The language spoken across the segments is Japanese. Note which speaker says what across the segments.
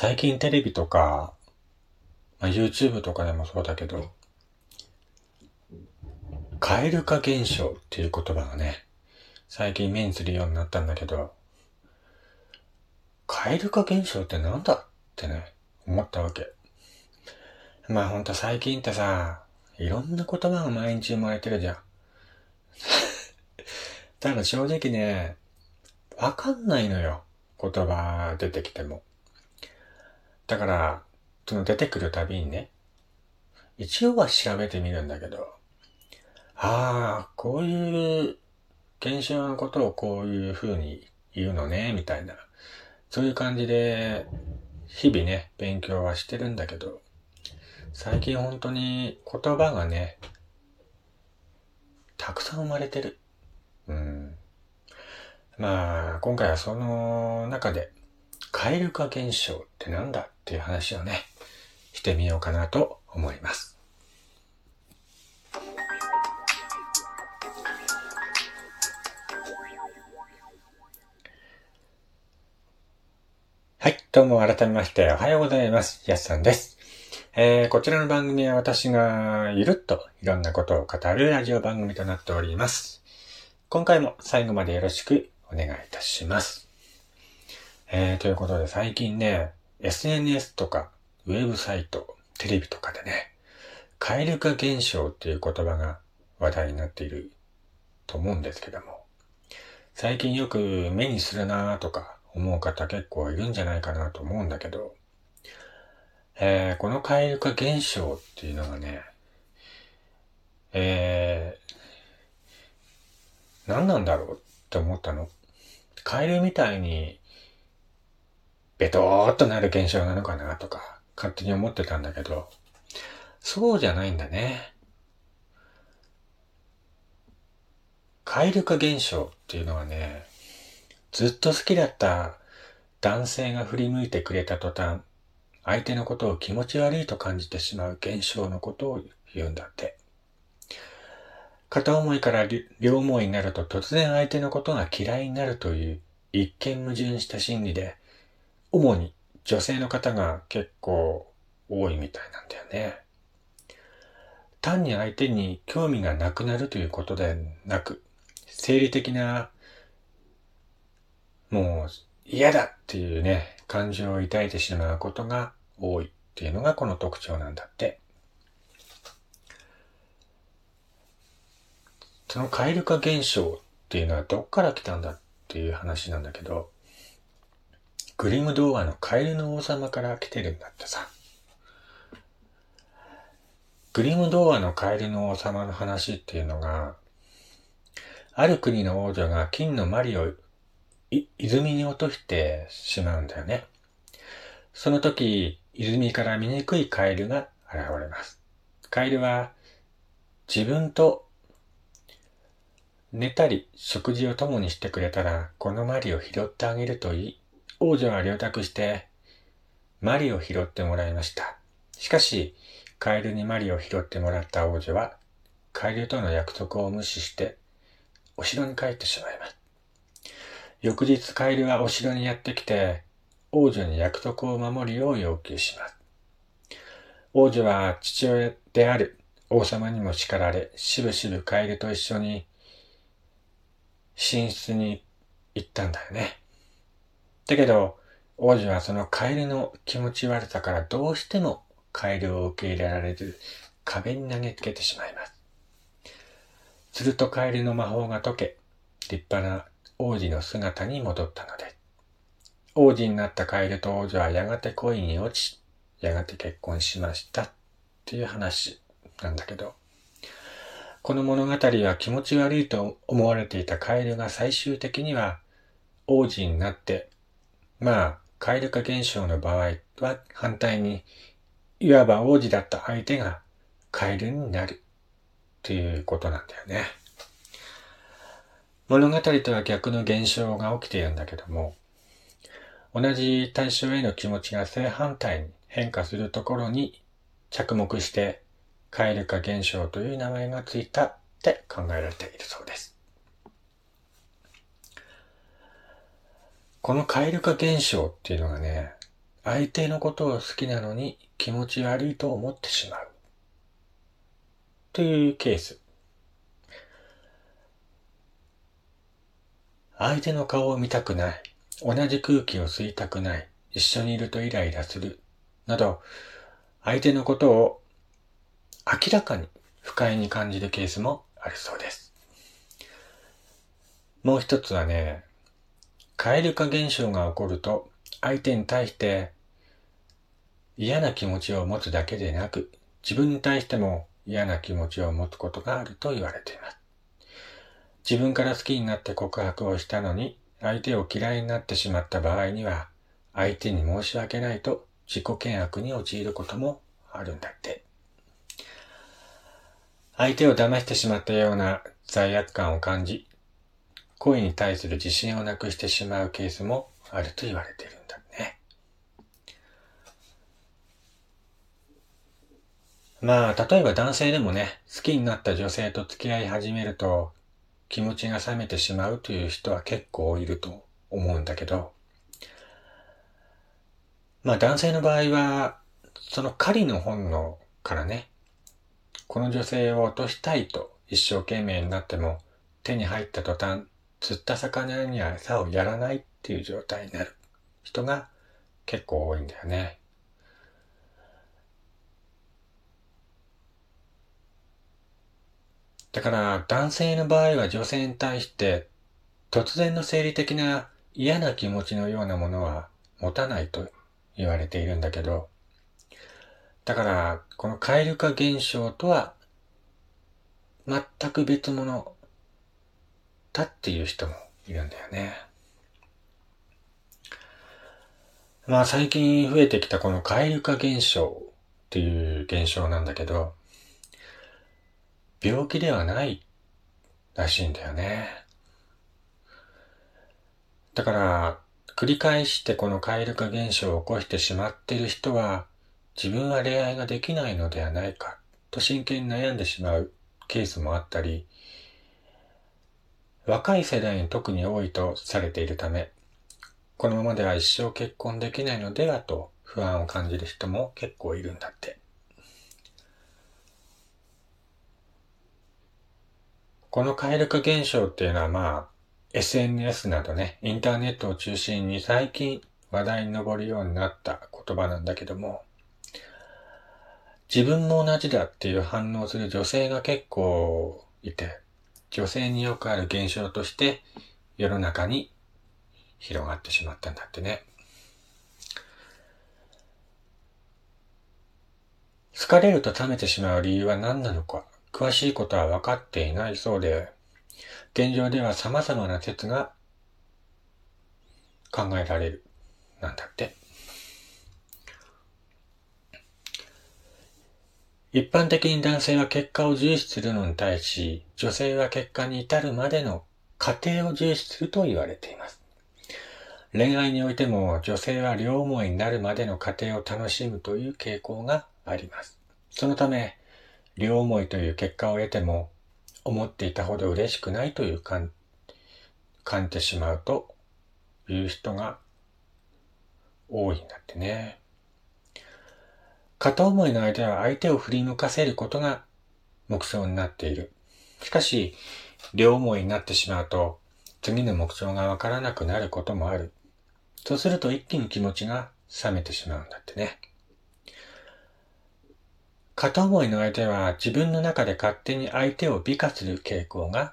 Speaker 1: 最近テレビとか、まあ、YouTube とかでもそうだけど、蛙化現象っていう言葉がね、最近目にするようになったんだけど、蛙化現象ってなんだってね、思ったわけ。まあほんと最近ってさ、いろんな言葉が毎日生まれてるじゃん。ただ正直ね、わかんないのよ。言葉出てきても。だから、その出てくるたびにね、一応は調べてみるんだけど、ああ、こういう現象のことをこういう風に言うのね、みたいな。そういう感じで、日々ね、勉強はしてるんだけど、最近本当に言葉がね、たくさん生まれてる。うん。まあ、今回はその中で、蛙化現象ってなんだっていう話をね、してみようかなと思います。はい、どうも改めましておはようございます。やすさんです。えー、こちらの番組は私がゆるっといろんなことを語るラジオ番組となっております。今回も最後までよろしくお願いいたします。えー、ということで最近ね、SNS とかウェブサイト、テレビとかでね、蛙化現象っていう言葉が話題になっていると思うんですけども、最近よく目にするなーとか思う方結構いるんじゃないかなと思うんだけど、えー、この蛙化現象っていうのがね、えー、何なんだろうって思ったの？カエルみたいに、ベトーっとなる現象なのかなとか、勝手に思ってたんだけど、そうじゃないんだね。蛙化現象っていうのはね、ずっと好きだった男性が振り向いてくれた途端、相手のことを気持ち悪いと感じてしまう現象のことを言うんだって。片思いから両思いになると突然相手のことが嫌いになるという一見矛盾した心理で、主に女性の方が結構多いみたいなんだよね。単に相手に興味がなくなるということでなく、生理的な、もう嫌だっていうね、感情を抱いてしまうことが多いっていうのがこの特徴なんだって。その蛙化現象っていうのはどっから来たんだっていう話なんだけど、グリム童話のカエルの王様から来てるんだってさ。グリム童話のカエルの王様の話っていうのが、ある国の王女が金のマリを泉に落としてしまうんだよね。その時、泉から醜いカエルが現れます。カエルは自分と寝たり食事を共にしてくれたらこのマリを拾ってあげると言い、王女は領託してマリを拾ってもらいました。しかし、カエルにマリを拾ってもらった王女は、カエルとの約束を無視してお城に帰ってしまいます。翌日カエルはお城にやってきて、王女に約束を守るよう要求します。王女は父親である王様にも叱られ、しぶしぶカエルと一緒に寝室に行ったんだよね。だけど、王子はそのカエルの気持ち悪さからどうしてもカエルを受け入れられず、壁に投げつけてしまいます。するとカエルの魔法が解け、立派な王子の姿に戻ったのです。王子になったカエルと王女はやがて恋に落ち、やがて結婚しましたっていう話なんだけど、この物語は気持ち悪いと思われていたカエルが最終的には王子になって、まあ、カエル化現象の場合は反対に、いわば王子だった相手がカエルになるっていうことなんだよね。物語とは逆の現象が起きているんだけども、同じ対象への気持ちが正反対に変化するところに着目して蛙化現象という名前がついたって考えられているそうです。この蛙化現象っていうのがね、相手のことを好きなのに気持ち悪いと思ってしまう。というケース。相手の顔を見たくない。同じ空気を吸いたくない。一緒にいるとイライラする。など、相手のことを明らかに不快に感じるケースもあるそうです。もう一つはね、蛙化現象が起こると相手に対して嫌な気持ちを持つだけでなく自分に対しても嫌な気持ちを持つことがあると言われています。自分から好きになって告白をしたのに相手を嫌いになってしまった場合には相手に申し訳ないと自己嫌悪に陥ることもあるんだって。相手を騙してしまったような罪悪感を感じ、恋に対する自信をなくしてしまうケースもあると言われているんだね。まあ、例えば男性でもね、好きになった女性と付き合い始めると気持ちが冷めてしまうという人は結構いると思うんだけど、まあ男性の場合は、その狩りの本能からね、この女性を落としたいと一生懸命になっても手に入った途端、釣った魚には餌をやらないっていう状態になる人が結構多いんだよね。だから男性の場合は女性に対して突然の生理的な嫌な気持ちのようなものは持たないと言われているんだけど、だから、この蛙化現象とは、全く別物だっていう人もいるんだよね。まあ最近増えてきたこの蛙化現象っていう現象なんだけど、病気ではないらしいんだよね。だから、繰り返してこの蛙化現象を起こしてしまっている人は、自分は恋愛ができないのではないかと真剣に悩んでしまうケースもあったり、若い世代に特に多いとされているため、このままでは一生結婚できないのではと不安を感じる人も結構いるんだって。この蛙化現象っていうのはまあ、SNS などね、インターネットを中心に最近話題に上るようになった言葉なんだけども、自分も同じだっていう反応する女性が結構いて、女性によくある現象として世の中に広がってしまったんだってね。好かれると冷めてしまう理由は何なのか、詳しいことは分かっていないそうで、現状では様々な説が考えられる。なんだって。一般的に男性は結果を重視するのに対し、女性は結果に至るまでの過程を重視すると言われています。恋愛においても女性は両思いになるまでの過程を楽しむという傾向があります。そのため、両思いという結果を得ても思っていたほど嬉しくないという感、感じてしまうという人が多いんだってね。片思いの間は相手を振り向かせることが目標になっている。しかし、両思いになってしまうと、次の目標がわからなくなることもある。そうすると一気に気持ちが冷めてしまうんだってね。片思いの相手は自分の中で勝手に相手を美化する傾向が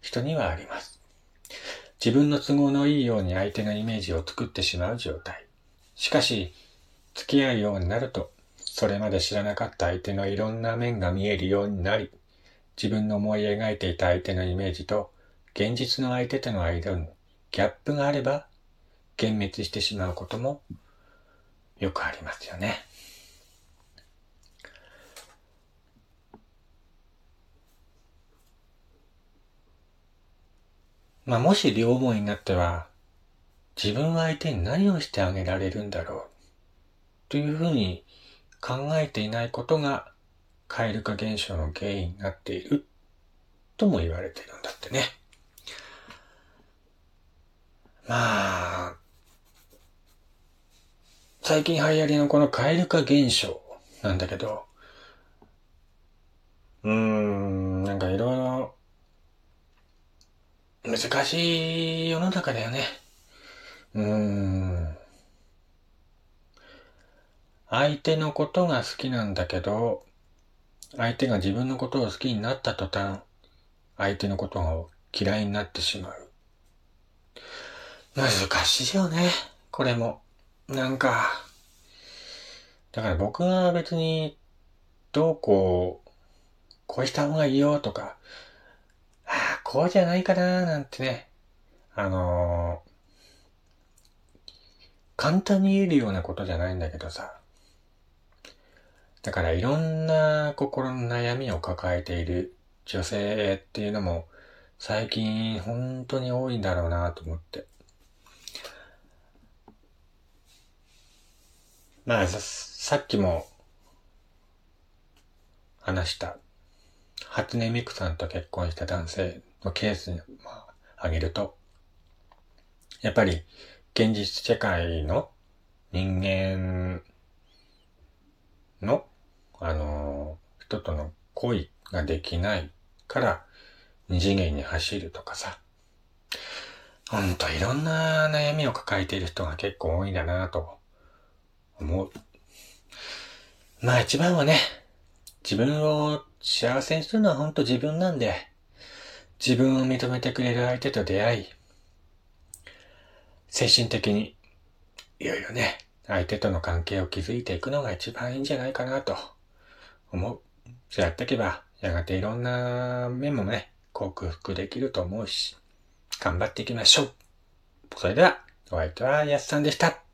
Speaker 1: 人にはあります。自分の都合のいいように相手のイメージを作ってしまう状態。しかし、付き合うようになると、それまで知らなかった相手のいろんな面が見えるようになり、自分の思い描いていた相手のイメージと現実の相手との間にギャップがあれば、幻滅してしまうこともよくありますよね。まあ、もし両思いになっては、自分は相手に何をしてあげられるんだろう、というふうに考えていないことが、蛙化現象の原因になっている、とも言われているんだってね。まあ、最近流行りのこの蛙化現象なんだけど、うーん、なんかいろいろ難しい世の中だよね。うーん。相手のことが好きなんだけど、相手が自分のことを好きになった途端、相手のことが嫌いになってしまう。難しいよね。これも。なんか。だから僕は別に、どうこう、こうした方がいいよとか、ああ、こうじゃないかななんてね、あのー、簡単に言えるようなことじゃないんだけどさ。だからいろんな心の悩みを抱えている女性っていうのも最近本当に多いんだろうなと思って。まあさ、さっきも話した初音ミクさんと結婚した男性のケースに、まあ、げると、やっぱり現実世界の人間の、あの、人との恋ができないから二次元に走るとかさ、ほんといろんな悩みを抱えている人が結構多いんだなと思う。まあ一番はね、自分を幸せにするのはほんと自分なんで、自分を認めてくれる相手と出会い、精神的にいろいろね、相手との関係を築いていくのが一番いいんじゃないかなと思う。そうやっていけば、やがていろんな面もね、克服できると思うし、頑張っていきましょう。それでは、お相手はやすさんでした。